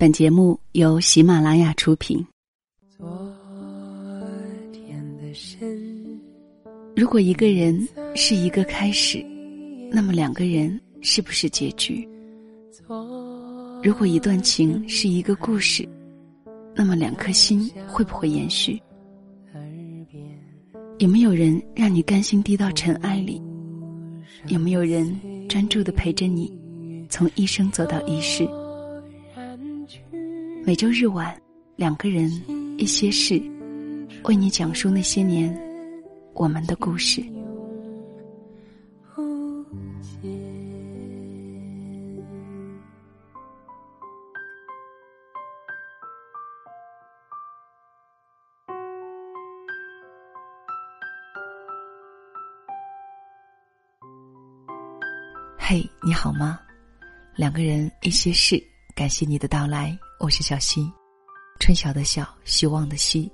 本节目由喜马拉雅出品。昨天的深，如果一个人是一个开始，那么两个人是不是结局？如果一段情是一个故事，那么两颗心会不会延续？有没有人让你甘心低到尘埃里？有没有人专注的陪着你，从一生走到一世？每周日晚，两个人一些事，为你讲述那些年我们的故事。嘿，你好吗？两个人一些事，感谢你的到来。我是小溪，春晓的晓，希望的希。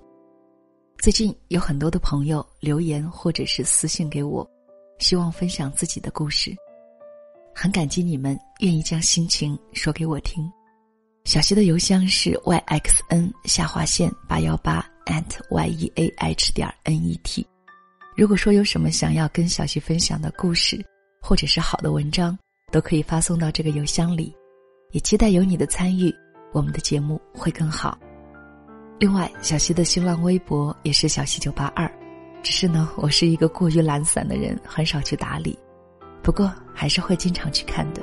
最近有很多的朋友留言或者是私信给我，希望分享自己的故事。很感激你们愿意将心情说给我听。小溪的邮箱是 yxn 下划线八幺八 at yeah 点 net。如果说有什么想要跟小溪分享的故事，或者是好的文章，都可以发送到这个邮箱里。也期待有你的参与。我们的节目会更好。另外，小溪的新浪微博也是小溪九八二，只是呢，我是一个过于懒散的人，很少去打理，不过还是会经常去看的。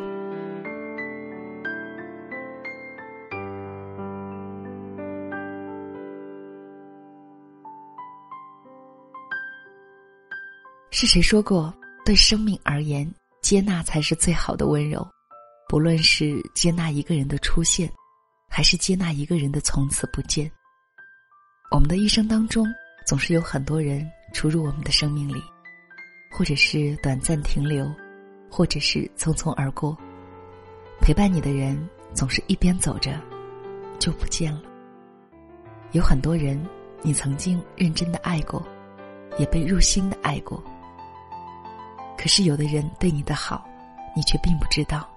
是谁说过，对生命而言，接纳才是最好的温柔？不论是接纳一个人的出现。还是接纳一个人的从此不见。我们的一生当中，总是有很多人出入我们的生命里，或者是短暂停留，或者是匆匆而过。陪伴你的人，总是一边走着，就不见了。有很多人，你曾经认真的爱过，也被入心的爱过。可是有的人对你的好，你却并不知道。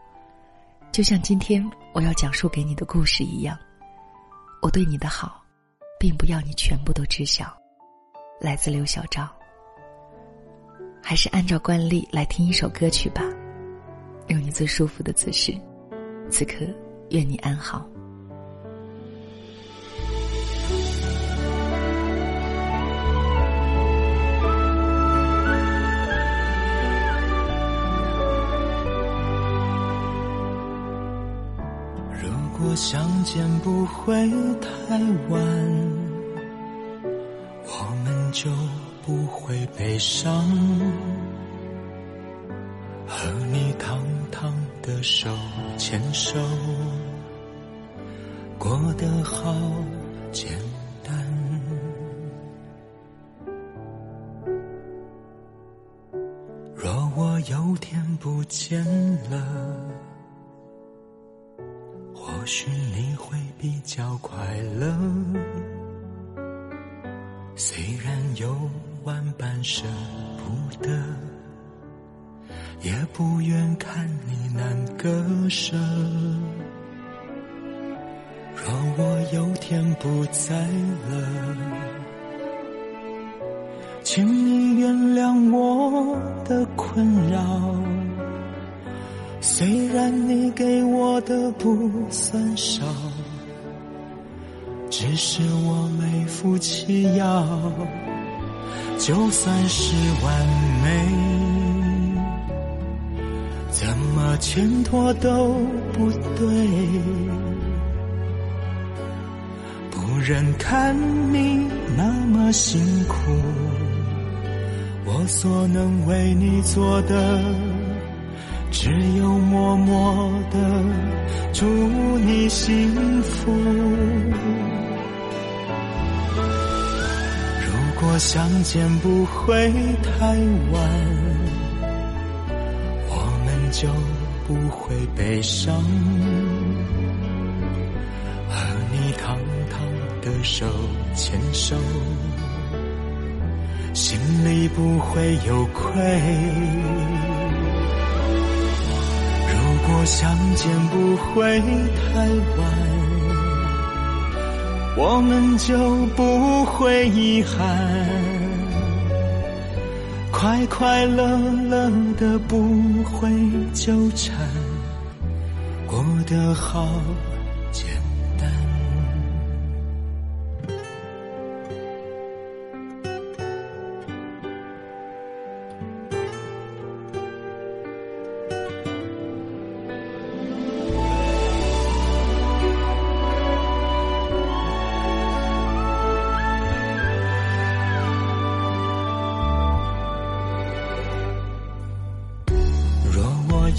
就像今天我要讲述给你的故事一样，我对你的好，并不要你全部都知晓。来自刘小昭，还是按照惯例来听一首歌曲吧，用你最舒服的姿势。此刻，愿你安好。相见不会太晚，我们就不会悲伤。和你堂堂的手牵手，过得好简单。若我有天不见了。或许你会比较快乐，虽然有万般舍不得，也不愿看你难割舍。若我有天不在了，请你原谅我的困扰。虽然你给我的不算少，只是我没福气要。就算是完美，怎么牵拖都不对。不忍看你那么辛苦，我所能为你做的。只有默默的祝你幸福。如果相见不会太晚，我们就不会悲伤。和你堂堂的手牵手，心里不会有愧。如果相见不会太晚，我们就不会遗憾，快快乐乐的不会纠缠，过得好。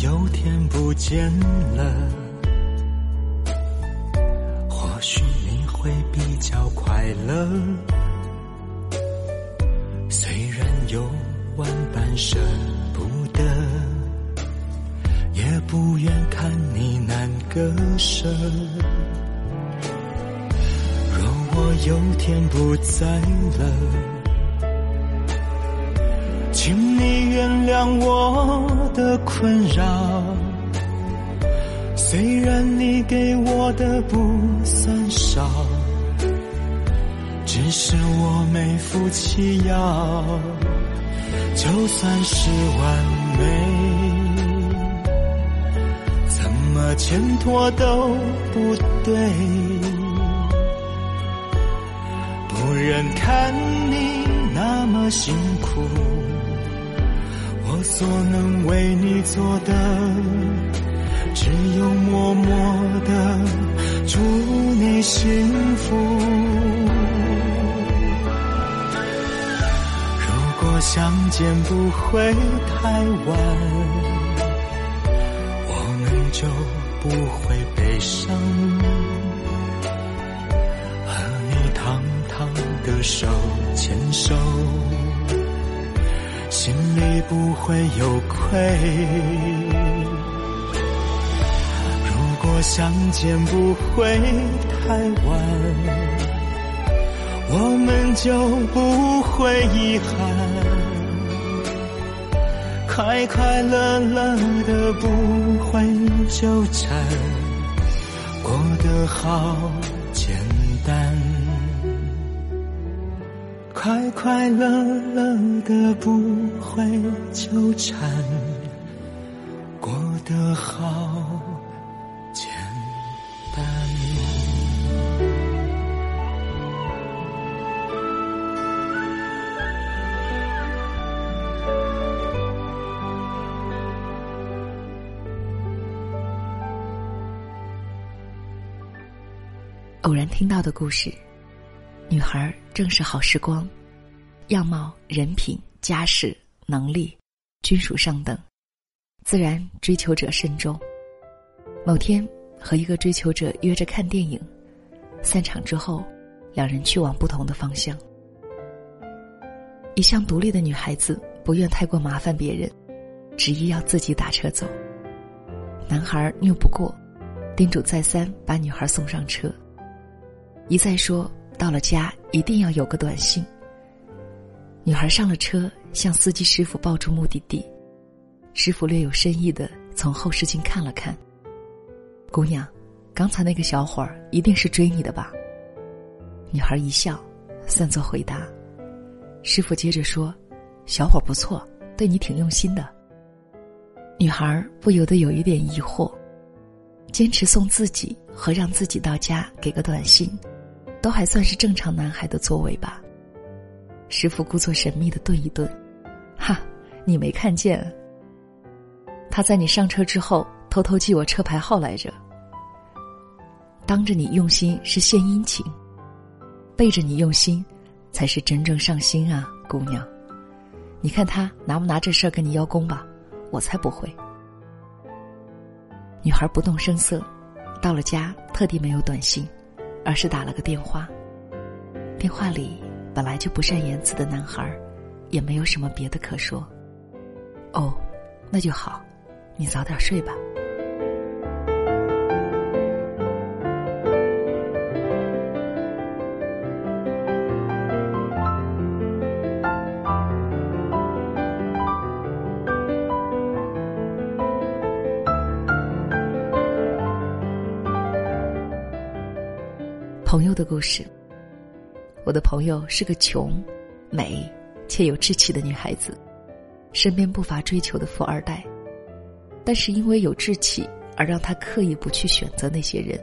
有天不见了，或许你会比较快乐。虽然有万般舍不得，也不愿看你难割舍。若我有天不在了。请你原谅我的困扰，虽然你给我的不算少，只是我没福气要。就算是完美，怎么牵拖都不对，不忍看你那么辛苦。所能为你做的，只有默默的祝你幸福。如果相见不会太晚，我们就不会悲伤，和你堂堂的手牵手。心里不会有愧。如果相见不会太晚，我们就不会遗憾，快快乐乐的不会纠缠，过得好快快乐乐的不会纠缠，过得好简单。偶然听到的故事。女孩正是好时光，样貌、人品、家世、能力均属上等，自然追求者甚众。某天和一个追求者约着看电影，散场之后，两人去往不同的方向。一向独立的女孩子不愿太过麻烦别人，执意要自己打车走。男孩拗不过，叮嘱再三把女孩送上车，一再说。到了家，一定要有个短信。女孩上了车，向司机师傅报出目的地。师傅略有深意的从后视镜看了看。姑娘，刚才那个小伙儿一定是追你的吧？女孩一笑，算作回答。师傅接着说：“小伙不错，对你挺用心的。”女孩不由得有一点疑惑，坚持送自己和让自己到家给个短信。都还算是正常男孩的作为吧。师傅故作神秘的顿一顿，哈，你没看见？他在你上车之后偷偷记我车牌号来着。当着你用心是献殷勤，背着你用心，才是真正上心啊，姑娘。你看他拿不拿这事儿跟你邀功吧？我才不会。女孩不动声色，到了家特地没有短信。而是打了个电话，电话里本来就不善言辞的男孩，也没有什么别的可说。哦，那就好，你早点睡吧。故事。我的朋友是个穷、美且有志气的女孩子，身边不乏追求的富二代，但是因为有志气而让她刻意不去选择那些人。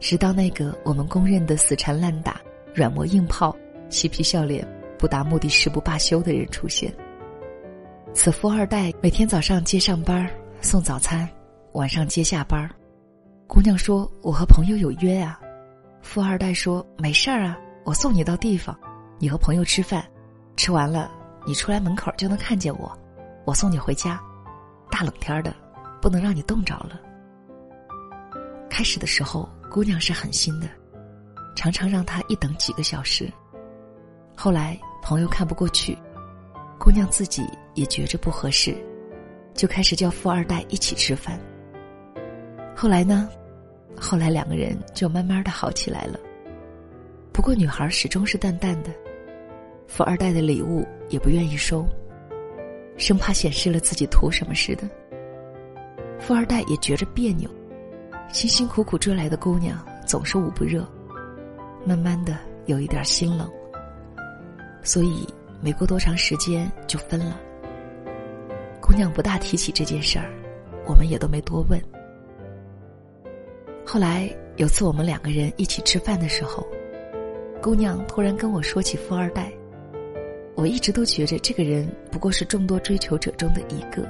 直到那个我们公认的死缠烂打、软磨硬泡、嬉皮笑脸、不达目的誓不罢休的人出现。此富二代每天早上接上班送早餐，晚上接下班姑娘说：“我和朋友有约啊。”富二代说：“没事儿啊，我送你到地方，你和朋友吃饭，吃完了你出来门口就能看见我，我送你回家。大冷天的，不能让你冻着了。”开始的时候，姑娘是狠心的，常常让他一等几个小时。后来朋友看不过去，姑娘自己也觉着不合适，就开始叫富二代一起吃饭。后来呢？后来两个人就慢慢的好起来了。不过女孩始终是淡淡的，富二代的礼物也不愿意收，生怕显示了自己图什么似的。富二代也觉着别扭，辛辛苦苦追来的姑娘总是捂不热，慢慢的有一点心冷。所以没过多长时间就分了。姑娘不大提起这件事儿，我们也都没多问。后来有次我们两个人一起吃饭的时候，姑娘突然跟我说起富二代。我一直都觉着这个人不过是众多追求者中的一个，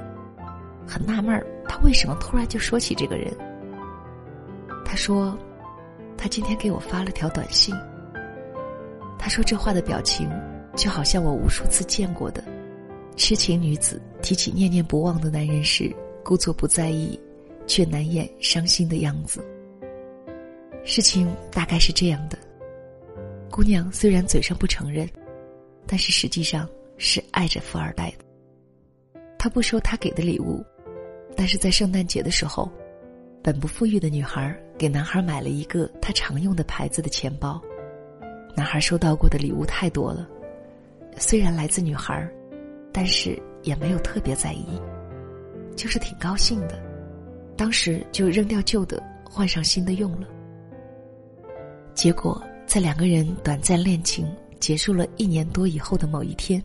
很纳闷儿，他为什么突然就说起这个人？他说，他今天给我发了条短信。他说这话的表情，就好像我无数次见过的痴情女子提起念念不忘的男人时，故作不在意，却难掩伤心的样子。事情大概是这样的：姑娘虽然嘴上不承认，但是实际上是爱着富二代的。他不收他给的礼物，但是在圣诞节的时候，本不富裕的女孩给男孩买了一个他常用的牌子的钱包。男孩收到过的礼物太多了，虽然来自女孩，但是也没有特别在意，就是挺高兴的。当时就扔掉旧的，换上新的用了。结果，在两个人短暂恋情结束了一年多以后的某一天，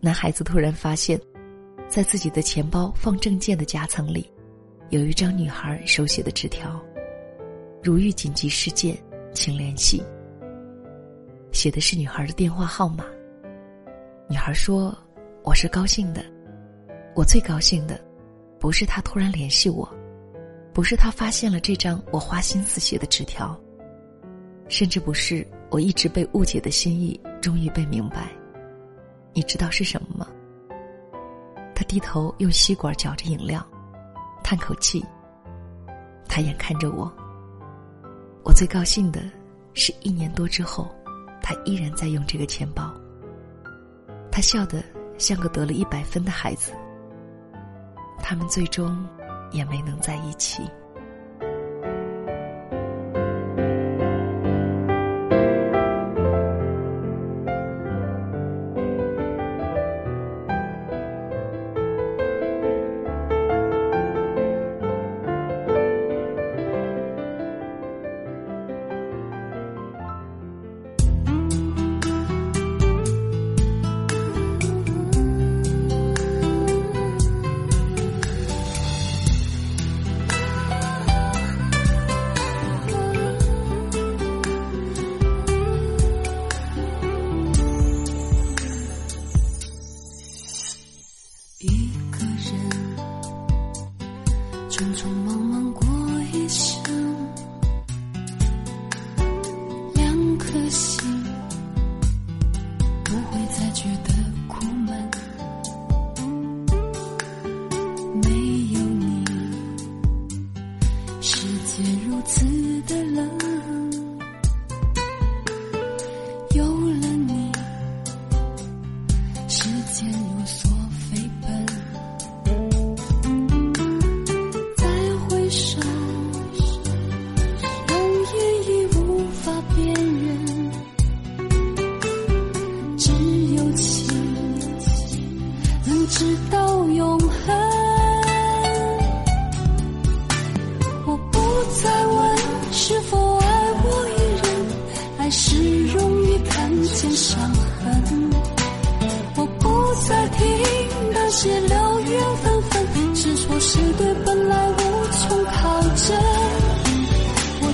男孩子突然发现，在自己的钱包放证件的夹层里，有一张女孩手写的纸条：“如遇紧急事件，请联系。”写的是女孩的电话号码。女孩说：“我是高兴的，我最高兴的，不是他突然联系我，不是他发现了这张我花心思写的纸条。”甚至不是我一直被误解的心意，终于被明白。你知道是什么吗？他低头用吸管嚼着饮料，叹口气。他眼看着我。我最高兴的是一年多之后，他依然在用这个钱包。他笑得像个得了一百分的孩子。他们最终也没能在一起。匆匆忙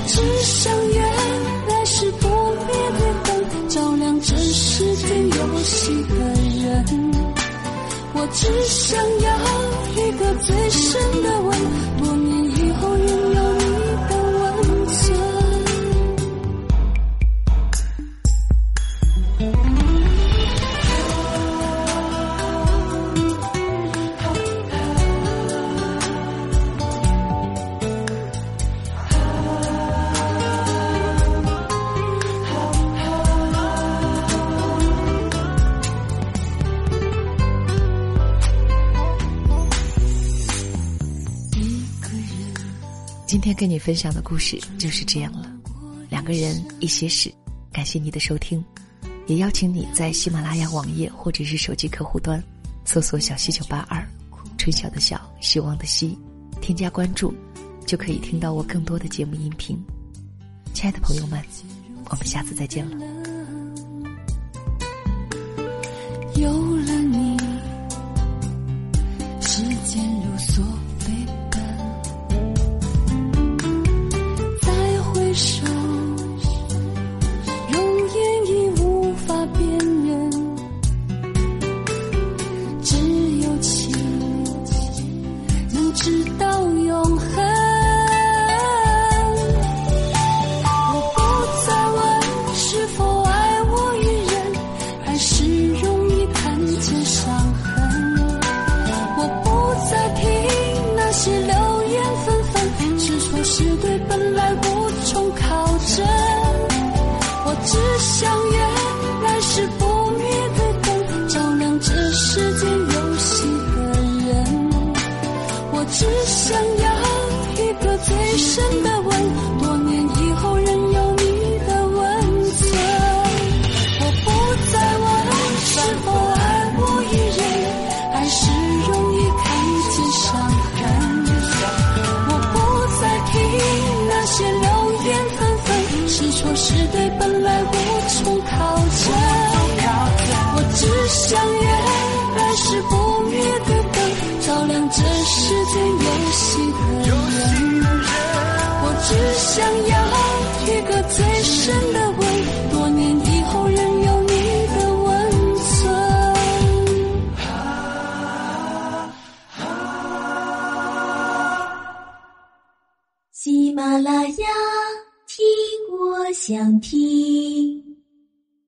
只想原来是不灭的灯照亮这世间游戏的人？我只想要一个最深的吻天跟你分享的故事就是这样了，两个人一些事，感谢你的收听，也邀请你在喜马拉雅网页或者是手机客户端搜索“小溪九八二”，春晓的晓，希望的希，添加关注，就可以听到我更多的节目音频。亲爱的朋友们，我们下次再见了。有了是错是对本来无从考证。我只想愿来世不灭的灯，照亮这世间有心的人。我只想要一个最深的是错是对本来无从考证。我只想愿来是不灭的灯，照亮这世间游戏的人。我只想要一个最深想听。